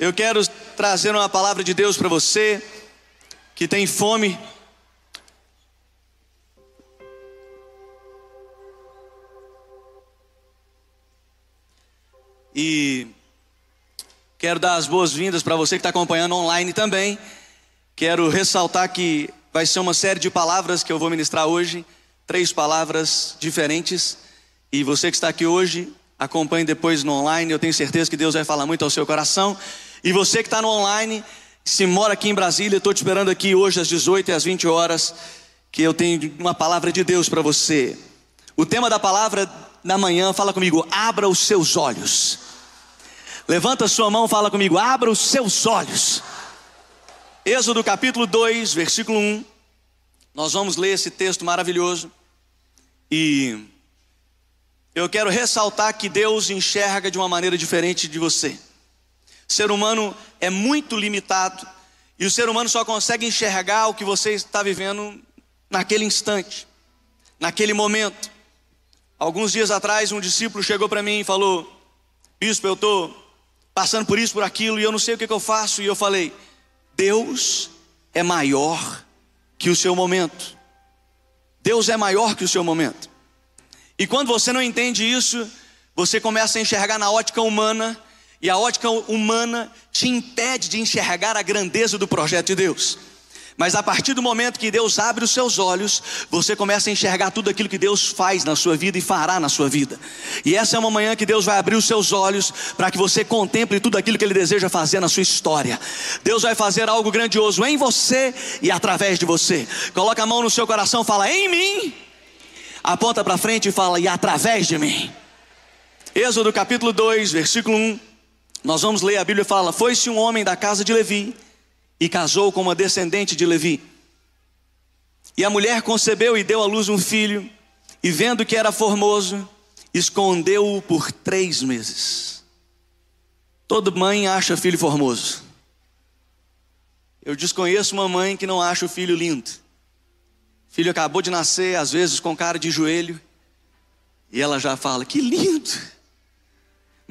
Eu quero trazer uma palavra de Deus para você que tem fome. E quero dar as boas-vindas para você que está acompanhando online também. Quero ressaltar que vai ser uma série de palavras que eu vou ministrar hoje, três palavras diferentes. E você que está aqui hoje, acompanhe depois no online. Eu tenho certeza que Deus vai falar muito ao seu coração. E você que está no online, se mora aqui em Brasília, estou te esperando aqui hoje às 18 e às 20 horas, que eu tenho uma palavra de Deus para você. O tema da palavra da manhã, fala comigo, abra os seus olhos. Levanta sua mão, fala comigo, abra os seus olhos. Êxodo capítulo 2, versículo 1. Nós vamos ler esse texto maravilhoso. E eu quero ressaltar que Deus enxerga de uma maneira diferente de você. O ser humano é muito limitado e o ser humano só consegue enxergar o que você está vivendo naquele instante, naquele momento. Alguns dias atrás, um discípulo chegou para mim e falou: Bispo, eu estou passando por isso, por aquilo, e eu não sei o que, que eu faço. E eu falei: Deus é maior que o seu momento. Deus é maior que o seu momento. E quando você não entende isso, você começa a enxergar na ótica humana, e a ótica humana te impede de enxergar a grandeza do projeto de Deus. Mas a partir do momento que Deus abre os seus olhos, você começa a enxergar tudo aquilo que Deus faz na sua vida e fará na sua vida. E essa é uma manhã que Deus vai abrir os seus olhos para que você contemple tudo aquilo que Ele deseja fazer na sua história. Deus vai fazer algo grandioso em você e através de você. Coloca a mão no seu coração, fala em mim aponta para frente e fala: e através de mim. Êxodo capítulo 2, versículo 1. Nós vamos ler a Bíblia fala: Foi-se um homem da casa de Levi e casou com uma descendente de Levi. E a mulher concebeu e deu à luz um filho, e vendo que era formoso, escondeu-o por três meses. Toda mãe acha filho formoso. Eu desconheço uma mãe que não acha o filho lindo. Filho acabou de nascer, às vezes com cara de joelho, e ela já fala: Que lindo!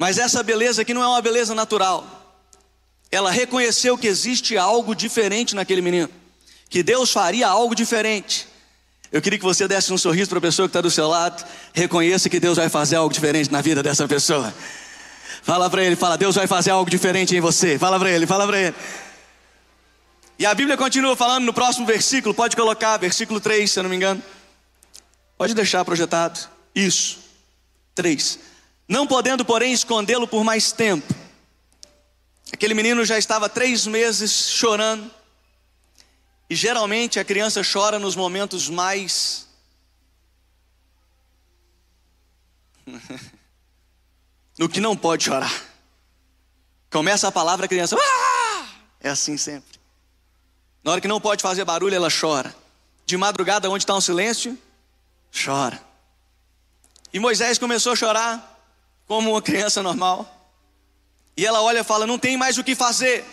Mas essa beleza aqui não é uma beleza natural. Ela reconheceu que existe algo diferente naquele menino, que Deus faria algo diferente. Eu queria que você desse um sorriso para a pessoa que está do seu lado, reconheça que Deus vai fazer algo diferente na vida dessa pessoa. Fala para ele, fala, Deus vai fazer algo diferente em você. Fala para ele, fala para ele. E a Bíblia continua falando no próximo versículo, pode colocar, versículo 3, se eu não me engano. Pode deixar projetado. Isso. 3. Não podendo, porém, escondê-lo por mais tempo. Aquele menino já estava três meses chorando. E geralmente a criança chora nos momentos mais. no que não pode chorar. Começa a palavra, a criança. Ah! É assim sempre. Na hora que não pode fazer barulho, ela chora. De madrugada, onde está um silêncio, chora. E Moisés começou a chorar, como uma criança normal. E ela olha e fala: Não tem mais o que fazer.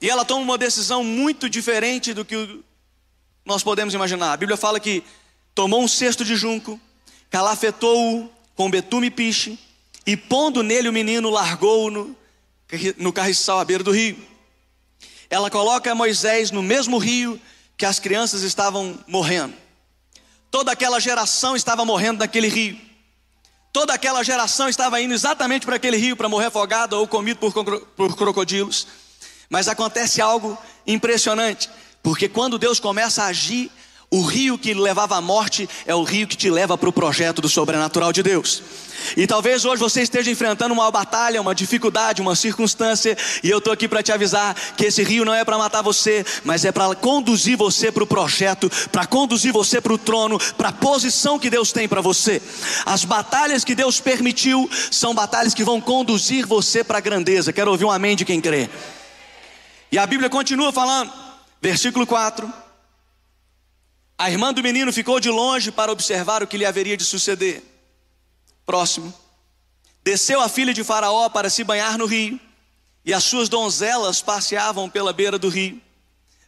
E ela toma uma decisão muito diferente do que nós podemos imaginar. A Bíblia fala que tomou um cesto de junco, calafetou-o com betume e piche, e pondo nele o menino, largou-o no, no carriçal à beira do rio ela coloca Moisés no mesmo rio que as crianças estavam morrendo. Toda aquela geração estava morrendo naquele rio. Toda aquela geração estava indo exatamente para aquele rio para morrer afogado ou comido por, por crocodilos. Mas acontece algo impressionante, porque quando Deus começa a agir, o rio que levava à morte é o rio que te leva para o projeto do sobrenatural de Deus. E talvez hoje você esteja enfrentando uma batalha, uma dificuldade, uma circunstância, e eu estou aqui para te avisar que esse rio não é para matar você, mas é para conduzir você para o projeto, para conduzir você para o trono, para a posição que Deus tem para você. As batalhas que Deus permitiu são batalhas que vão conduzir você para a grandeza. Quero ouvir um amém de quem crê. E a Bíblia continua falando, versículo 4. A irmã do menino ficou de longe para observar o que lhe haveria de suceder. Próximo. Desceu a filha de Faraó para se banhar no rio, e as suas donzelas passeavam pela beira do rio.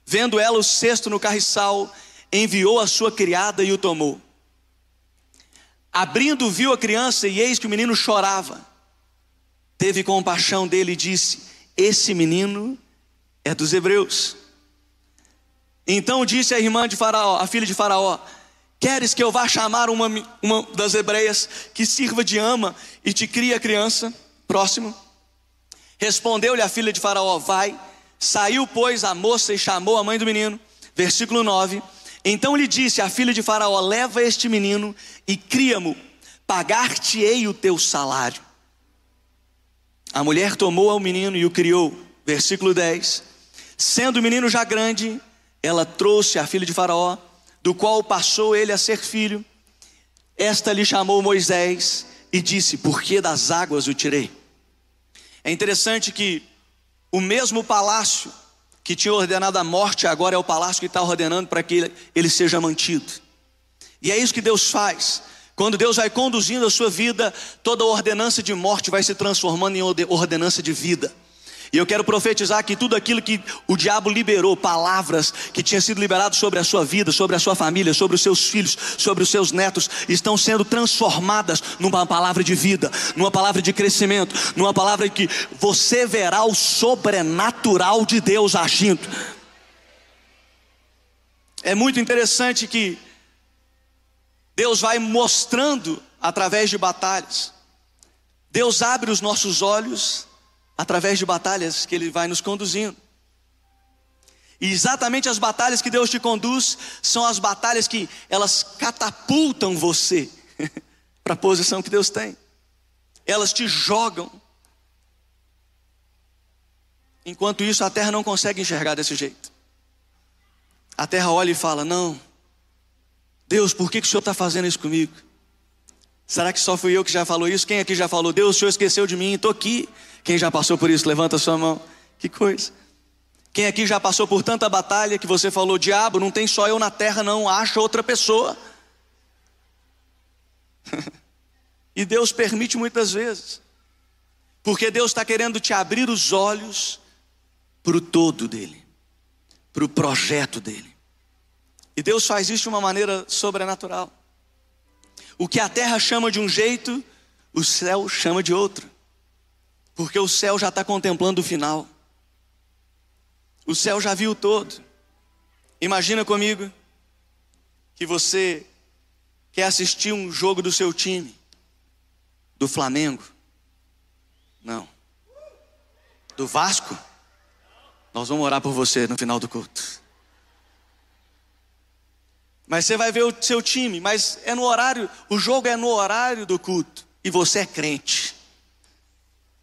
Vendo ela o cesto no carriçal, enviou a sua criada e o tomou. Abrindo, viu a criança, e eis que o menino chorava. Teve compaixão dele e disse: Esse menino é dos hebreus. Então disse a irmã de Faraó, a filha de Faraó: Queres que eu vá chamar uma, uma das hebreias que sirva de ama e te crie a criança? Próximo. Respondeu-lhe a filha de Faraó: Vai. Saiu, pois, a moça e chamou a mãe do menino. Versículo 9. Então lhe disse a filha de Faraó: Leva este menino e cria-mo, pagar-te-ei o teu salário. A mulher tomou ao menino e o criou. Versículo 10. Sendo o menino já grande, ela trouxe a filha de Faraó, do qual passou ele a ser filho. Esta lhe chamou Moisés e disse: Por que das águas o tirei? É interessante que o mesmo palácio que tinha ordenado a morte, agora é o palácio que está ordenando para que ele seja mantido. E é isso que Deus faz. Quando Deus vai conduzindo a sua vida, toda ordenança de morte vai se transformando em ordenança de vida. E eu quero profetizar que tudo aquilo que o diabo liberou, palavras que tinha sido liberado sobre a sua vida, sobre a sua família, sobre os seus filhos, sobre os seus netos, estão sendo transformadas numa palavra de vida, numa palavra de crescimento, numa palavra que você verá o sobrenatural de Deus agindo. É muito interessante que Deus vai mostrando através de batalhas. Deus abre os nossos olhos através de batalhas que Ele vai nos conduzindo. E exatamente as batalhas que Deus te conduz são as batalhas que elas catapultam você para a posição que Deus tem. Elas te jogam. Enquanto isso, a terra não consegue enxergar desse jeito. A terra olha e fala: Não, Deus, por que, que o Senhor está fazendo isso comigo? Será que só fui eu que já falou isso? Quem aqui já falou? Deus, o Senhor esqueceu de mim, estou aqui. Quem já passou por isso, levanta a sua mão. Que coisa. Quem aqui já passou por tanta batalha que você falou, diabo, não tem só eu na terra, não, acha outra pessoa. e Deus permite muitas vezes, porque Deus está querendo te abrir os olhos para o todo dele, para o projeto dele. E Deus faz isso de uma maneira sobrenatural. O que a terra chama de um jeito, o céu chama de outro. Porque o céu já está contemplando o final. O céu já viu todo. Imagina comigo que você quer assistir um jogo do seu time, do Flamengo. Não. Do Vasco? Nós vamos orar por você no final do culto. Mas você vai ver o seu time, mas é no horário, o jogo é no horário do culto. E você é crente.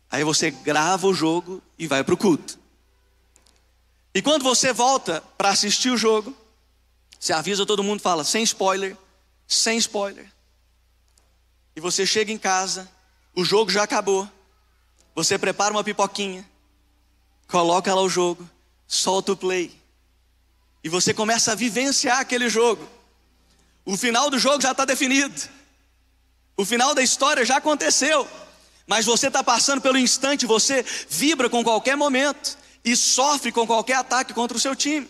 Aí você grava o jogo e vai para o culto. E quando você volta para assistir o jogo, você avisa todo mundo, fala sem spoiler, sem spoiler. E você chega em casa, o jogo já acabou. Você prepara uma pipoquinha, coloca lá o jogo, solta o play. E você começa a vivenciar aquele jogo. O final do jogo já está definido. O final da história já aconteceu. Mas você está passando pelo instante, você vibra com qualquer momento e sofre com qualquer ataque contra o seu time.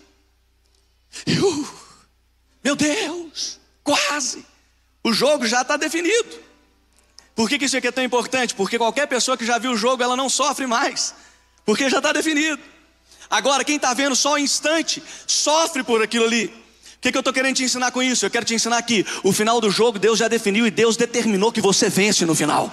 Uh, meu Deus, quase. O jogo já está definido. Por que, isso aqui é tão importante? Porque qualquer pessoa que já viu o jogo, ela não sofre mais. Porque já está definido. Agora, quem está vendo só um instante, sofre por aquilo ali. Que, que eu estou querendo te ensinar com isso? Eu quero te ensinar que o final do jogo Deus já definiu e Deus determinou que você vence no final.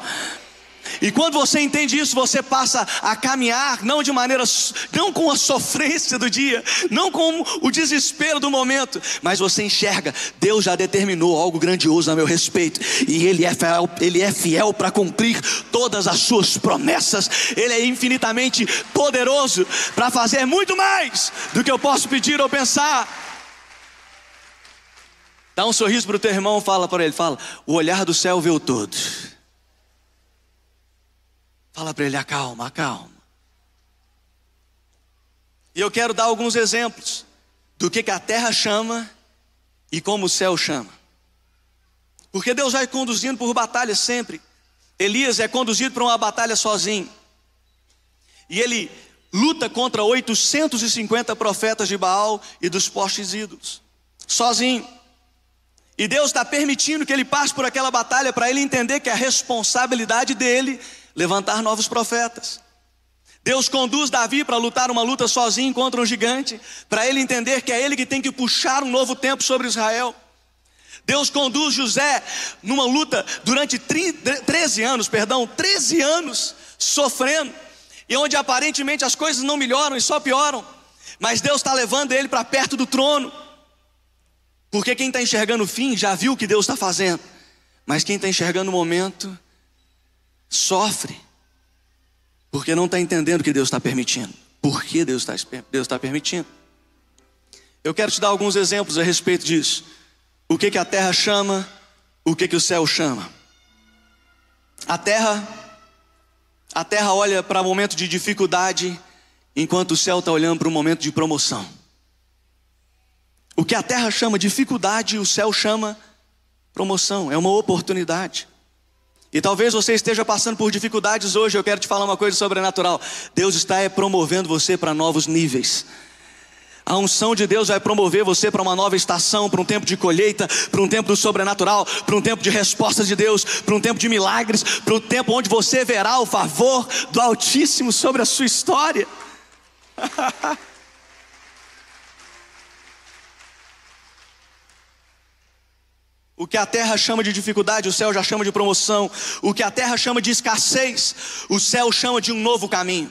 E quando você entende isso, você passa a caminhar não de maneira, não com a sofrência do dia, não com o desespero do momento, mas você enxerga, Deus já determinou algo grandioso a meu respeito, e Ele é fiel, Ele é fiel para cumprir todas as suas promessas, Ele é infinitamente poderoso para fazer muito mais do que eu posso pedir ou pensar. Dá um sorriso para o teu irmão, fala para ele, fala, o olhar do céu vê o todo. Fala para ele: acalma, acalma. E eu quero dar alguns exemplos do que, que a terra chama e como o céu chama. Porque Deus vai conduzindo por batalhas sempre. Elias é conduzido para uma batalha sozinho. E ele luta contra 850 profetas de Baal e dos postes ídolos, sozinho. E Deus está permitindo que ele passe por aquela batalha para ele entender que a responsabilidade dele levantar novos profetas. Deus conduz Davi para lutar uma luta sozinho contra um gigante, para ele entender que é ele que tem que puxar um novo tempo sobre Israel. Deus conduz José numa luta durante 13 anos, perdão, 13 anos, sofrendo, e onde aparentemente as coisas não melhoram e só pioram, mas Deus está levando ele para perto do trono, porque quem está enxergando o fim já viu o que Deus está fazendo, mas quem está enxergando o momento sofre, porque não está entendendo o que Deus está permitindo, por que Deus está Deus tá permitindo. Eu quero te dar alguns exemplos a respeito disso. O que, que a terra chama, o que, que o céu chama. A terra, a terra olha para o momento de dificuldade, enquanto o céu está olhando para o momento de promoção. O que a terra chama dificuldade, o céu chama promoção, é uma oportunidade. E talvez você esteja passando por dificuldades hoje, eu quero te falar uma coisa sobrenatural. Deus está promovendo você para novos níveis. A unção de Deus vai promover você para uma nova estação, para um tempo de colheita, para um tempo do sobrenatural, para um tempo de respostas de Deus, para um tempo de milagres, para um tempo onde você verá o favor do Altíssimo sobre a sua história. O que a terra chama de dificuldade, o céu já chama de promoção. O que a terra chama de escassez, o céu chama de um novo caminho.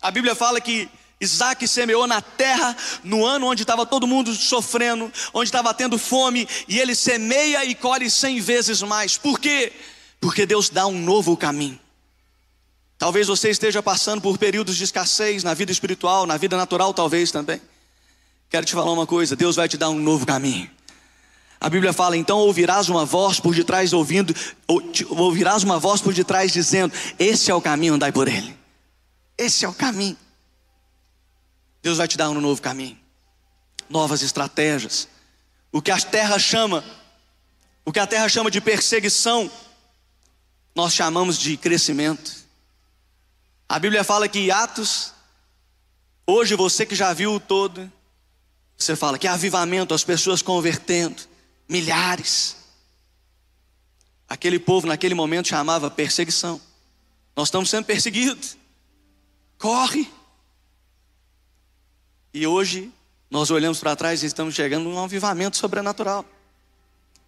A Bíblia fala que Isaac semeou na terra no ano onde estava todo mundo sofrendo, onde estava tendo fome, e ele semeia e colhe cem vezes mais. Por quê? Porque Deus dá um novo caminho. Talvez você esteja passando por períodos de escassez na vida espiritual, na vida natural, talvez também. Quero te falar uma coisa: Deus vai te dar um novo caminho. A Bíblia fala: então ouvirás uma voz por detrás ouvindo, ouvirás uma voz por detrás dizendo: Esse é o caminho, andai por ele. Esse é o caminho. Deus vai te dar um novo caminho, novas estratégias. O que a terra chama, o que a terra chama de perseguição, nós chamamos de crescimento. A Bíblia fala que Atos, hoje você que já viu o todo, você fala que avivamento, as pessoas convertendo, milhares. Aquele povo naquele momento chamava perseguição. Nós estamos sendo perseguidos. Corre. E hoje nós olhamos para trás e estamos chegando a um avivamento sobrenatural.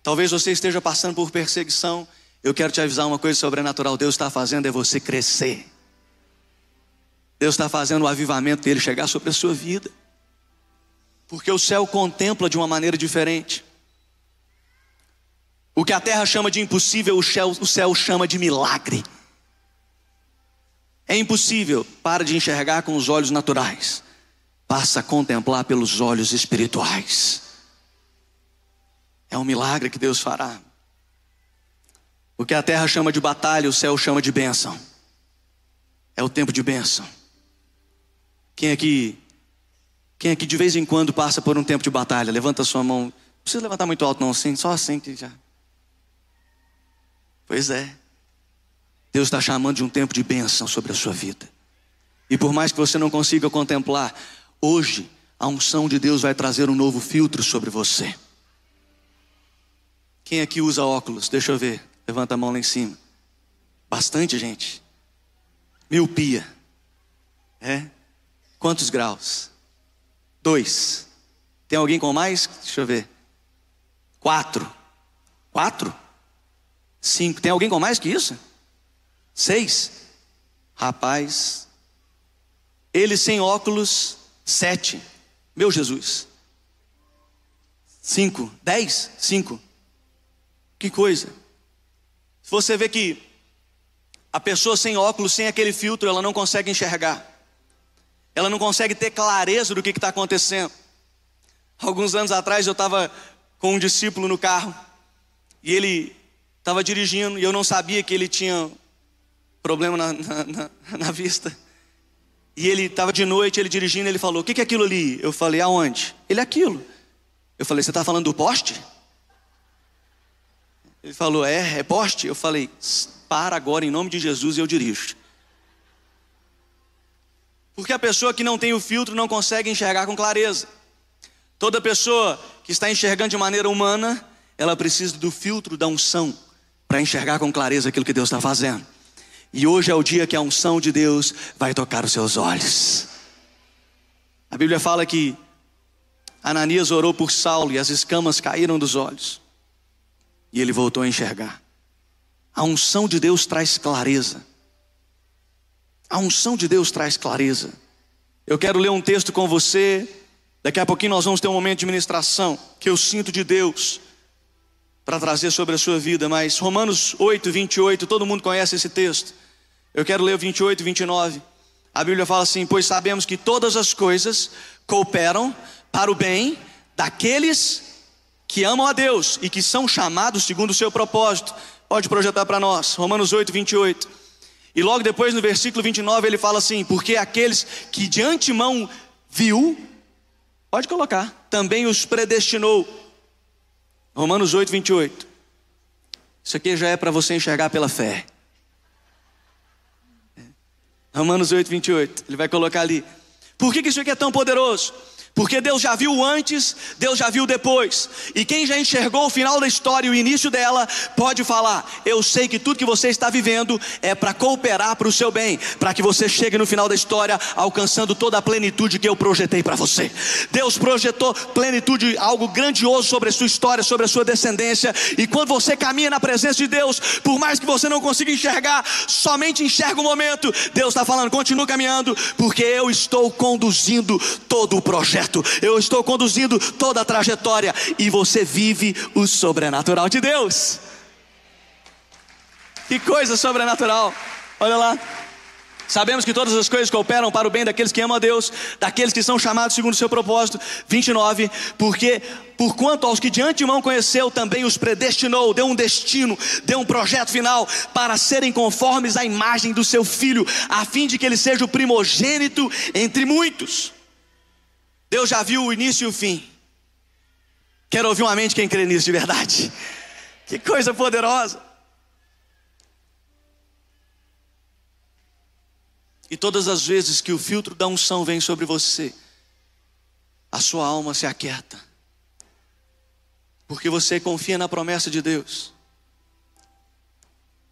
Talvez você esteja passando por perseguição. Eu quero te avisar uma coisa sobrenatural: Deus está fazendo é você crescer. Deus está fazendo o avivamento dele chegar sobre a sua vida. Porque o céu contempla de uma maneira diferente. O que a terra chama de impossível, o céu, chama de milagre. É impossível, para de enxergar com os olhos naturais, passa a contemplar pelos olhos espirituais. É um milagre que Deus fará. O que a terra chama de batalha, o céu chama de bênção. É o tempo de bênção. Quem aqui, quem aqui de vez em quando passa por um tempo de batalha? Levanta a sua mão. Não precisa levantar muito alto, não, assim, só assim que já. Pois é. Deus está chamando de um tempo de bênção sobre a sua vida. E por mais que você não consiga contemplar, hoje a unção de Deus vai trazer um novo filtro sobre você. Quem aqui usa óculos? Deixa eu ver. Levanta a mão lá em cima. Bastante gente. Miopia. É? Quantos graus? Dois. Tem alguém com mais? Deixa eu ver. Quatro. Quatro? Cinco. Tem alguém com mais que isso? Seis. Rapaz. Ele sem óculos, sete. Meu Jesus. Cinco. Dez? Cinco. Que coisa. Você vê que a pessoa sem óculos, sem aquele filtro, ela não consegue enxergar ela não consegue ter clareza do que está acontecendo. Alguns anos atrás eu estava com um discípulo no carro e ele estava dirigindo e eu não sabia que ele tinha problema na, na, na, na vista. E ele estava de noite, ele dirigindo, ele falou: O que, que é aquilo ali? Eu falei: Aonde? Ele aquilo. Eu falei: Você está falando do poste? Ele falou: É, é poste? Eu falei: Para agora, em nome de Jesus, eu dirijo. Porque a pessoa que não tem o filtro não consegue enxergar com clareza. Toda pessoa que está enxergando de maneira humana, ela precisa do filtro da unção para enxergar com clareza aquilo que Deus está fazendo. E hoje é o dia que a unção de Deus vai tocar os seus olhos. A Bíblia fala que Ananias orou por Saulo e as escamas caíram dos olhos. E ele voltou a enxergar. A unção de Deus traz clareza. A unção de Deus traz clareza. Eu quero ler um texto com você. Daqui a pouquinho nós vamos ter um momento de ministração que eu sinto de Deus para trazer sobre a sua vida. Mas Romanos 8, 28, todo mundo conhece esse texto. Eu quero ler o 28 e 29. A Bíblia fala assim: Pois sabemos que todas as coisas cooperam para o bem daqueles que amam a Deus e que são chamados segundo o seu propósito. Pode projetar para nós, Romanos 8, 28. E logo depois, no versículo 29, ele fala assim: Porque aqueles que de antemão viu, pode colocar, também os predestinou. Romanos 8, 28. Isso aqui já é para você enxergar pela fé. Romanos 8, 28. Ele vai colocar ali. Por que, que isso aqui é tão poderoso? Porque Deus já viu antes, Deus já viu depois. E quem já enxergou o final da história e o início dela, pode falar: Eu sei que tudo que você está vivendo é para cooperar para o seu bem, para que você chegue no final da história alcançando toda a plenitude que eu projetei para você. Deus projetou plenitude, algo grandioso sobre a sua história, sobre a sua descendência. E quando você caminha na presença de Deus, por mais que você não consiga enxergar, somente enxerga o momento. Deus está falando: continue caminhando, porque eu estou conduzindo todo o projeto certo, eu estou conduzindo toda a trajetória e você vive o sobrenatural de Deus. Que coisa sobrenatural, olha lá. Sabemos que todas as coisas cooperam para o bem daqueles que amam a Deus, daqueles que são chamados segundo o seu propósito. 29, porque por quanto aos que de antemão conheceu, também os predestinou, deu um destino, deu um projeto final para serem conformes à imagem do seu filho, a fim de que ele seja o primogênito entre muitos. Deus já viu o início e o fim. Quero ouvir uma mente quem crê nisso de verdade. Que coisa poderosa. E todas as vezes que o filtro da unção vem sobre você, a sua alma se aquieta. Porque você confia na promessa de Deus.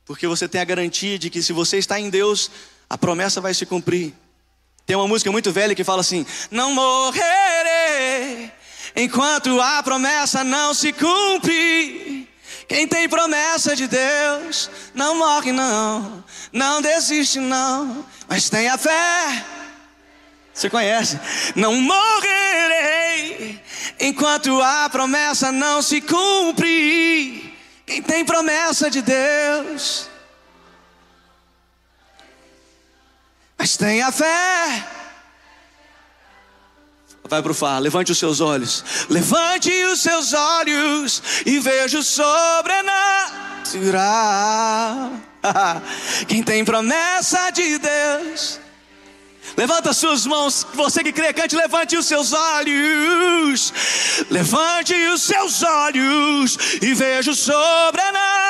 Porque você tem a garantia de que se você está em Deus, a promessa vai se cumprir. Tem uma música muito velha que fala assim: Não morrerei enquanto a promessa não se cumpre. Quem tem promessa de Deus não morre, não, não desiste, não, mas tem a fé. Você conhece? Não morrerei enquanto a promessa não se cumpre. Quem tem promessa de Deus mas tenha fé. Vai para o far, levante os seus olhos. Levante os seus olhos e veja o sobrenatural. Quem tem promessa de Deus. Levanta suas mãos, você que crê, cante, levante os seus olhos. Levante os seus olhos e veja o sobrenatural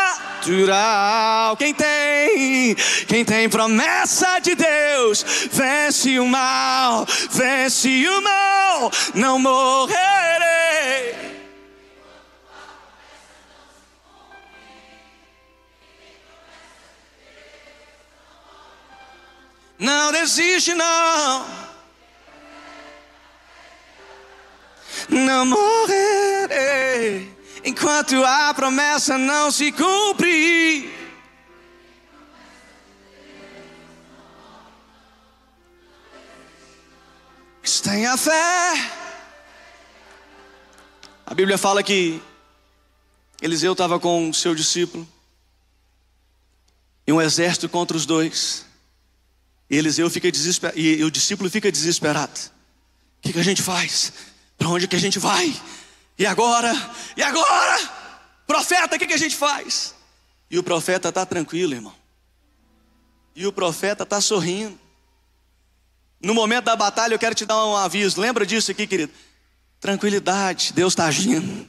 natural. Quem tem, quem tem promessa de Deus, vence o mal, vence o mal, não morrerei. Não desiste, não. Não morrerei enquanto a promessa não se cumprir. Mas tenha fé. A Bíblia fala que Eliseu estava com o seu discípulo e um exército contra os dois. E Eliseu fica desesperado, e o discípulo fica desesperado. O que, que a gente faz? Para onde que a gente vai? E agora? E agora? Profeta, o que, que a gente faz? E o profeta está tranquilo, irmão. E o profeta está sorrindo. No momento da batalha, eu quero te dar um aviso. Lembra disso aqui, querido? Tranquilidade, Deus está agindo.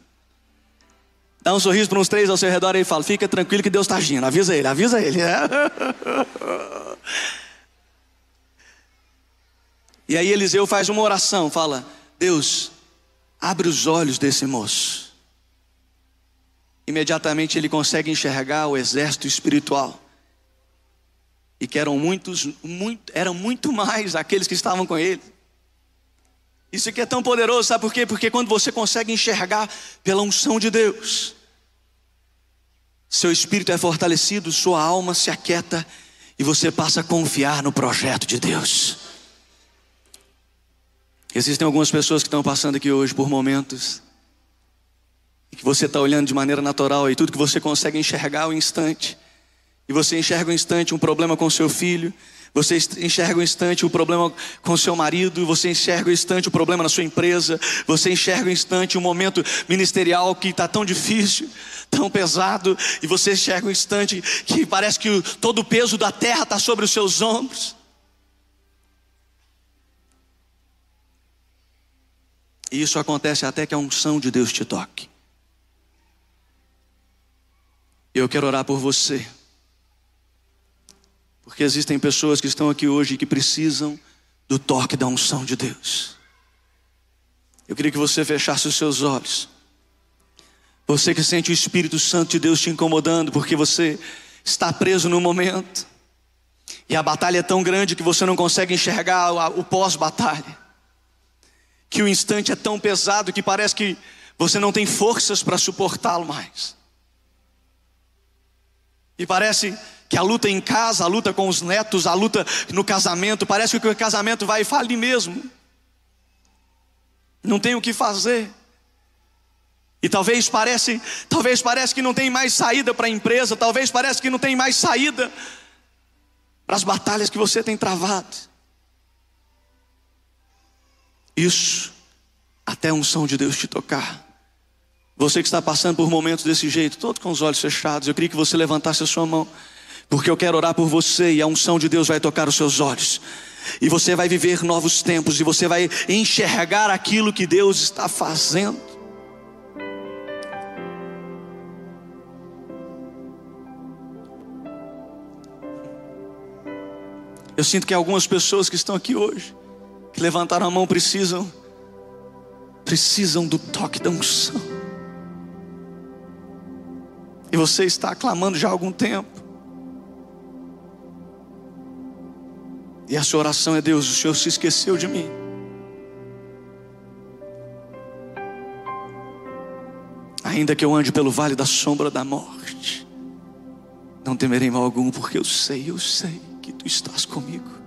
Dá um sorriso para uns três ao seu redor e fala: Fica tranquilo que Deus está agindo. Avisa ele, avisa ele. E aí Eliseu faz uma oração: Fala, Deus, Abre os olhos desse moço. Imediatamente ele consegue enxergar o exército espiritual. e que eram muitos, muito, eram muito mais aqueles que estavam com ele. Isso aqui é tão poderoso, sabe por quê? Porque quando você consegue enxergar pela unção de Deus, seu espírito é fortalecido, sua alma se aquieta e você passa a confiar no projeto de Deus. Existem algumas pessoas que estão passando aqui hoje por momentos que você está olhando de maneira natural e tudo que você consegue enxergar ao instante. E você enxerga um instante um problema com seu filho, você enxerga um instante o problema com seu marido, você enxerga um instante o problema na sua empresa, você enxerga um instante um momento ministerial que está tão difícil, tão pesado, e você enxerga um instante que parece que todo o peso da terra está sobre os seus ombros. E isso acontece até que a unção de Deus te toque. Eu quero orar por você. Porque existem pessoas que estão aqui hoje que precisam do toque da unção de Deus. Eu queria que você fechasse os seus olhos. Você que sente o Espírito Santo de Deus te incomodando, porque você está preso no momento, e a batalha é tão grande que você não consegue enxergar o pós-batalha, que o instante é tão pesado que parece que você não tem forças para suportá-lo mais. E parece que a luta em casa, a luta com os netos, a luta no casamento, parece que o casamento vai falir mesmo. Não tem o que fazer. E talvez parece, talvez parece que não tem mais saída para a empresa, talvez parece que não tem mais saída para as batalhas que você tem travado. Isso até a unção de Deus te tocar. Você que está passando por momentos desse jeito, todos com os olhos fechados, eu queria que você levantasse a sua mão porque eu quero orar por você e a unção de Deus vai tocar os seus olhos. E você vai viver novos tempos e você vai enxergar aquilo que Deus está fazendo. Eu sinto que algumas pessoas que estão aqui hoje, que levantaram a mão, precisam, precisam do toque da unção. E você está clamando já há algum tempo. E a sua oração é: Deus, o Senhor se esqueceu de mim. Ainda que eu ande pelo vale da sombra da morte, não temerei mal algum, porque eu sei, eu sei que tu estás comigo.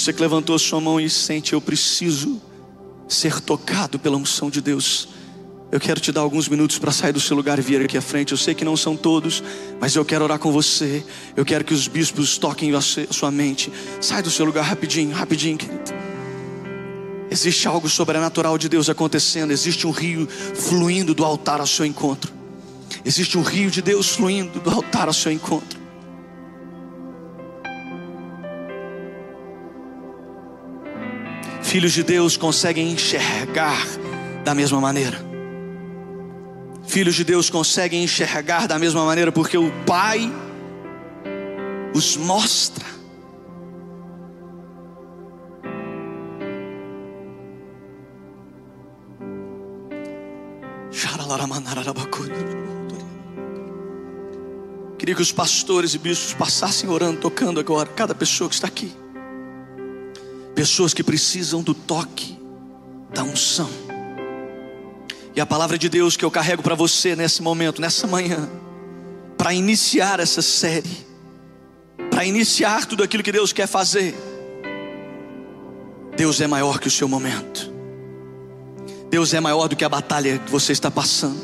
Você que levantou sua mão e sente, eu preciso ser tocado pela unção de Deus. Eu quero te dar alguns minutos para sair do seu lugar e vir aqui à frente. Eu sei que não são todos, mas eu quero orar com você. Eu quero que os bispos toquem a sua mente. Sai do seu lugar rapidinho, rapidinho, querido. Existe algo sobrenatural de Deus acontecendo. Existe um rio fluindo do altar ao seu encontro. Existe um rio de Deus fluindo do altar ao seu encontro. Filhos de Deus conseguem enxergar da mesma maneira. Filhos de Deus conseguem enxergar da mesma maneira porque o Pai os mostra. Queria que os pastores e bispos passassem orando, tocando agora, cada pessoa que está aqui. Pessoas que precisam do toque, da unção. E a palavra de Deus que eu carrego para você nesse momento, nessa manhã, para iniciar essa série, para iniciar tudo aquilo que Deus quer fazer. Deus é maior que o seu momento. Deus é maior do que a batalha que você está passando.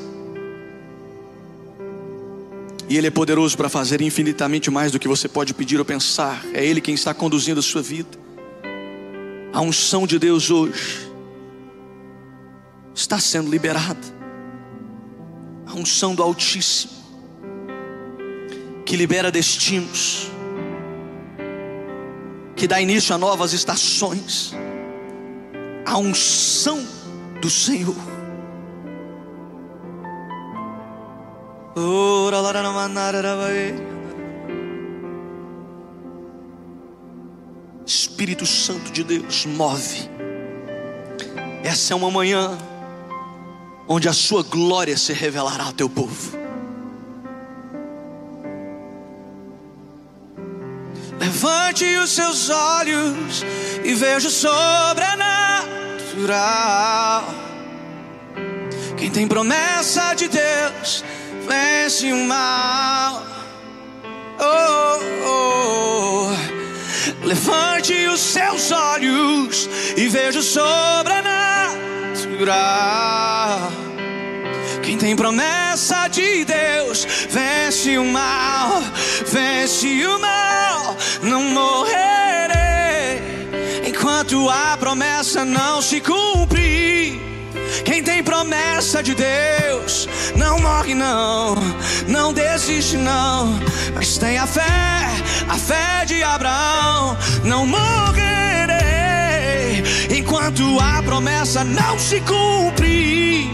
E Ele é poderoso para fazer infinitamente mais do que você pode pedir ou pensar. É Ele quem está conduzindo a sua vida. A unção de Deus hoje está sendo liberada. A unção do Altíssimo, que libera destinos, que dá início a novas estações. A unção do Senhor. Espírito Santo de Deus move. Essa é uma manhã onde a sua glória se revelará ao teu povo. Levante os seus olhos e veja o sobrenatural. Quem tem promessa de Deus vence o mal. Oh, oh, oh. Levante os seus olhos e veja o sobrenatural. Quem tem promessa de Deus vence o mal, vence o mal. Não morrerei enquanto a promessa não se promessa de Deus não morre não, não desiste não, mas tem a fé, a fé de Abraão. Não morrerei enquanto a promessa não se cumprir.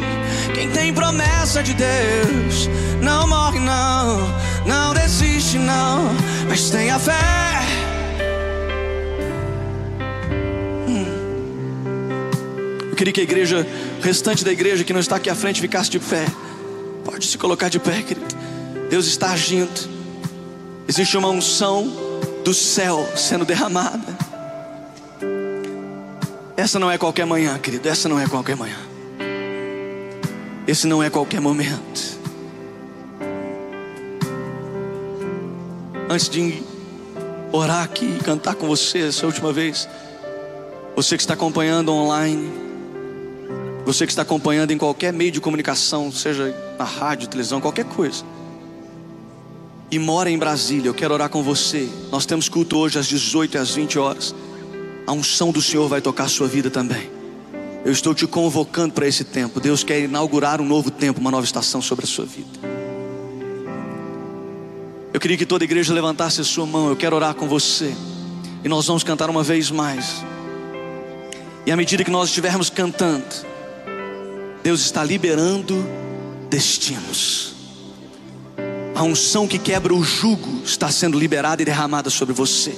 Quem tem promessa de Deus não morre não, não desiste não, mas tem a fé. Hum. Eu queria que a igreja, restante da igreja que não está aqui à frente, ficasse de pé. Pode se colocar de pé, querido. Deus está agindo. Existe uma unção do céu sendo derramada. Essa não é qualquer manhã, querido. Essa não é qualquer manhã. Esse não é qualquer momento. Antes de orar aqui e cantar com você essa última vez, você que está acompanhando online, você que está acompanhando em qualquer meio de comunicação, seja na rádio, televisão, qualquer coisa, e mora em Brasília, eu quero orar com você. Nós temos culto hoje às 18 e às 20 horas. A unção do Senhor vai tocar a sua vida também. Eu estou te convocando para esse tempo. Deus quer inaugurar um novo tempo, uma nova estação sobre a sua vida. Eu queria que toda igreja levantasse a sua mão. Eu quero orar com você. E nós vamos cantar uma vez mais. E à medida que nós estivermos cantando, Deus está liberando destinos. A unção que quebra o jugo está sendo liberada e derramada sobre você.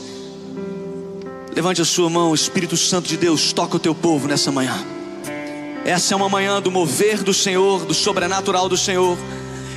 Levante a sua mão, Espírito Santo de Deus, toca o teu povo nessa manhã. Essa é uma manhã do mover do Senhor, do sobrenatural do Senhor.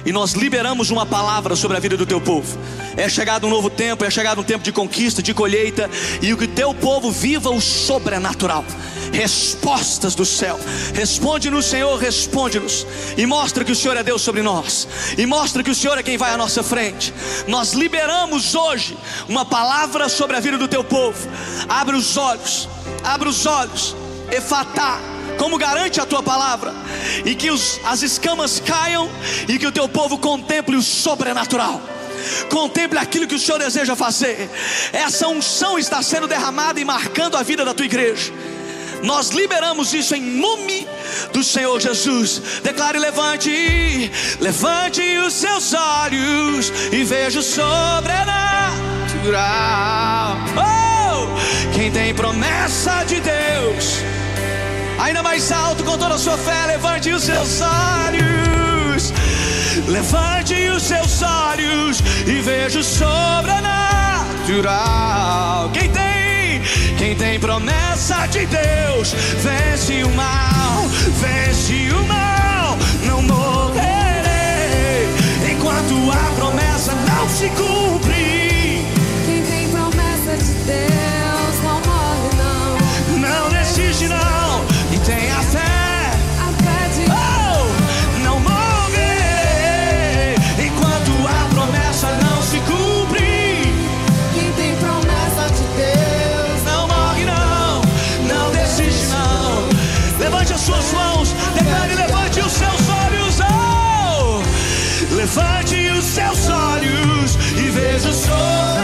E nós liberamos uma palavra sobre a vida do teu povo. É chegado um novo tempo, é chegado um tempo de conquista, de colheita, e o que teu povo viva o sobrenatural. Respostas do céu. Responde-nos, Senhor, responde-nos. E mostra que o Senhor é Deus sobre nós. E mostra que o Senhor é quem vai à nossa frente. Nós liberamos hoje uma palavra sobre a vida do teu povo. Abre os olhos, abre os olhos. Efatá como garante a tua palavra, e que os, as escamas caiam, e que o teu povo contemple o sobrenatural. Contemple aquilo que o Senhor deseja fazer. Essa unção está sendo derramada e marcando a vida da tua igreja. Nós liberamos isso em nome do Senhor Jesus. Declare: levante, levante os seus olhos e veja o sobrenatural. Oh, quem tem promessa de Deus Ainda mais alto com toda a sua fé, levante os seus olhos. Levante os seus olhos e veja o sobrenatural. Quem tem, quem tem promessa de Deus, vence o mal, vence o mal. Não morrerei enquanto a promessa não se cumprir. Declare, levante os seus olhos. Oh, levante os seus olhos e veja o sobrenatural.